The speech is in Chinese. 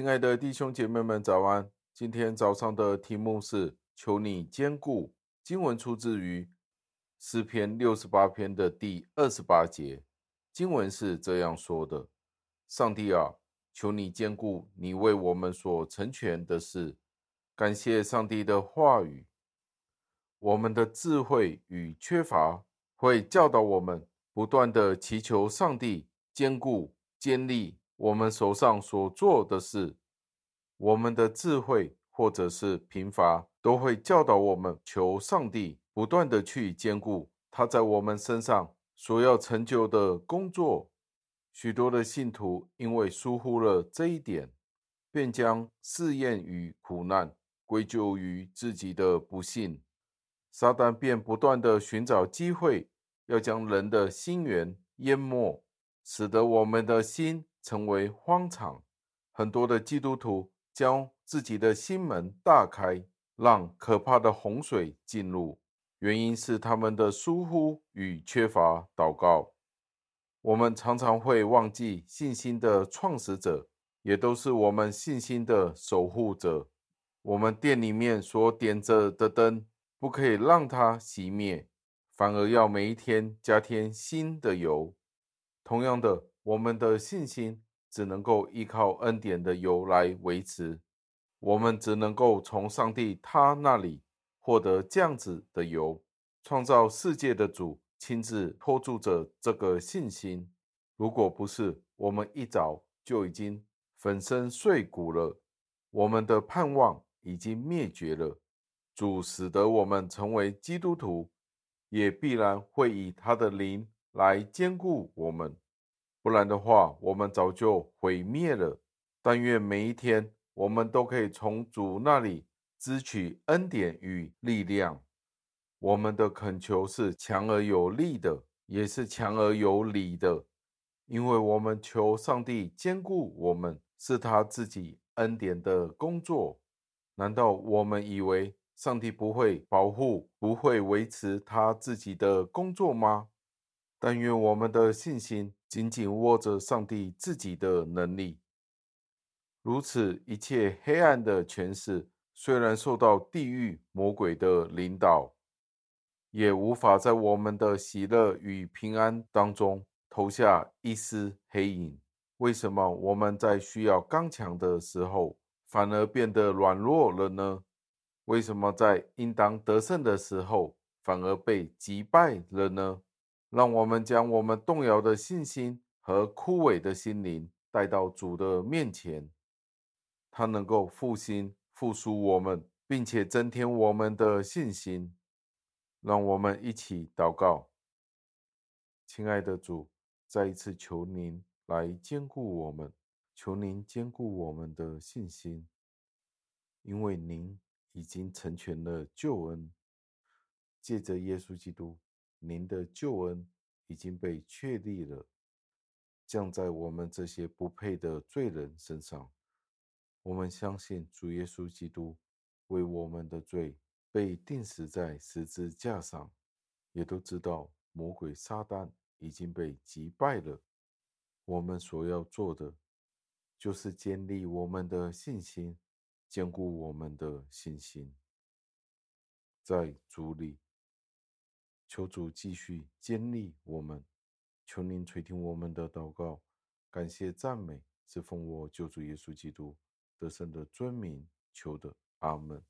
亲爱的弟兄姐妹们，早安！今天早上的题目是“求你坚固”。经文出自于诗篇六十八篇的第二十八节。经文是这样说的：“上帝啊，求你坚固你为我们所成全的事。”感谢上帝的话语。我们的智慧与缺乏会教导我们不断地祈求上帝坚固、坚立我们手上所做的事。我们的智慧或者是贫乏都会教导我们求上帝不断地去坚固他在我们身上所要成就的工作。许多的信徒因为疏忽了这一点，便将试验与苦难归咎于自己的不信。撒旦便不断地寻找机会，要将人的心源淹没，使得我们的心成为荒场。很多的基督徒将自己的心门大开，让可怕的洪水进入，原因是他们的疏忽与缺乏祷告。我们常常会忘记信心的创始者，也都是我们信心的守护者。我们店里面所点着的灯。不可以让它熄灭，反而要每一天加添新的油。同样的，我们的信心只能够依靠恩典的油来维持。我们只能够从上帝他那里获得这样子的油。创造世界的主亲自托住着这个信心。如果不是，我们一早就已经粉身碎骨了。我们的盼望已经灭绝了。主使得我们成为基督徒，也必然会以他的灵来坚固我们，不然的话，我们早就毁灭了。但愿每一天，我们都可以从主那里支取恩典与力量。我们的恳求是强而有力的，也是强而有理的，因为我们求上帝坚固我们，是他自己恩典的工作。难道我们以为，上帝不会保护，不会维持他自己的工作吗？但愿我们的信心紧紧握着上帝自己的能力。如此，一切黑暗的权势虽然受到地狱魔鬼的领导，也无法在我们的喜乐与平安当中投下一丝黑影。为什么我们在需要刚强的时候，反而变得软弱了呢？为什么在应当得胜的时候，反而被击败了呢？让我们将我们动摇的信心和枯萎的心灵带到主的面前，他能够复兴、复苏我们，并且增添我们的信心。让我们一起祷告，亲爱的主，再一次求您来坚固我们，求您坚固我们的信心，因为您。已经成全了救恩，借着耶稣基督，您的救恩已经被确立了，降在我们这些不配的罪人身上。我们相信主耶稣基督为我们的罪被钉死在十字架上，也都知道魔鬼撒旦已经被击败了。我们所要做的，就是建立我们的信心。坚固我们的信心，在主里，求主继续坚立我们，求您垂听我们的祷告，感谢赞美，是奉我救主耶稣基督得胜的尊名求的，阿门。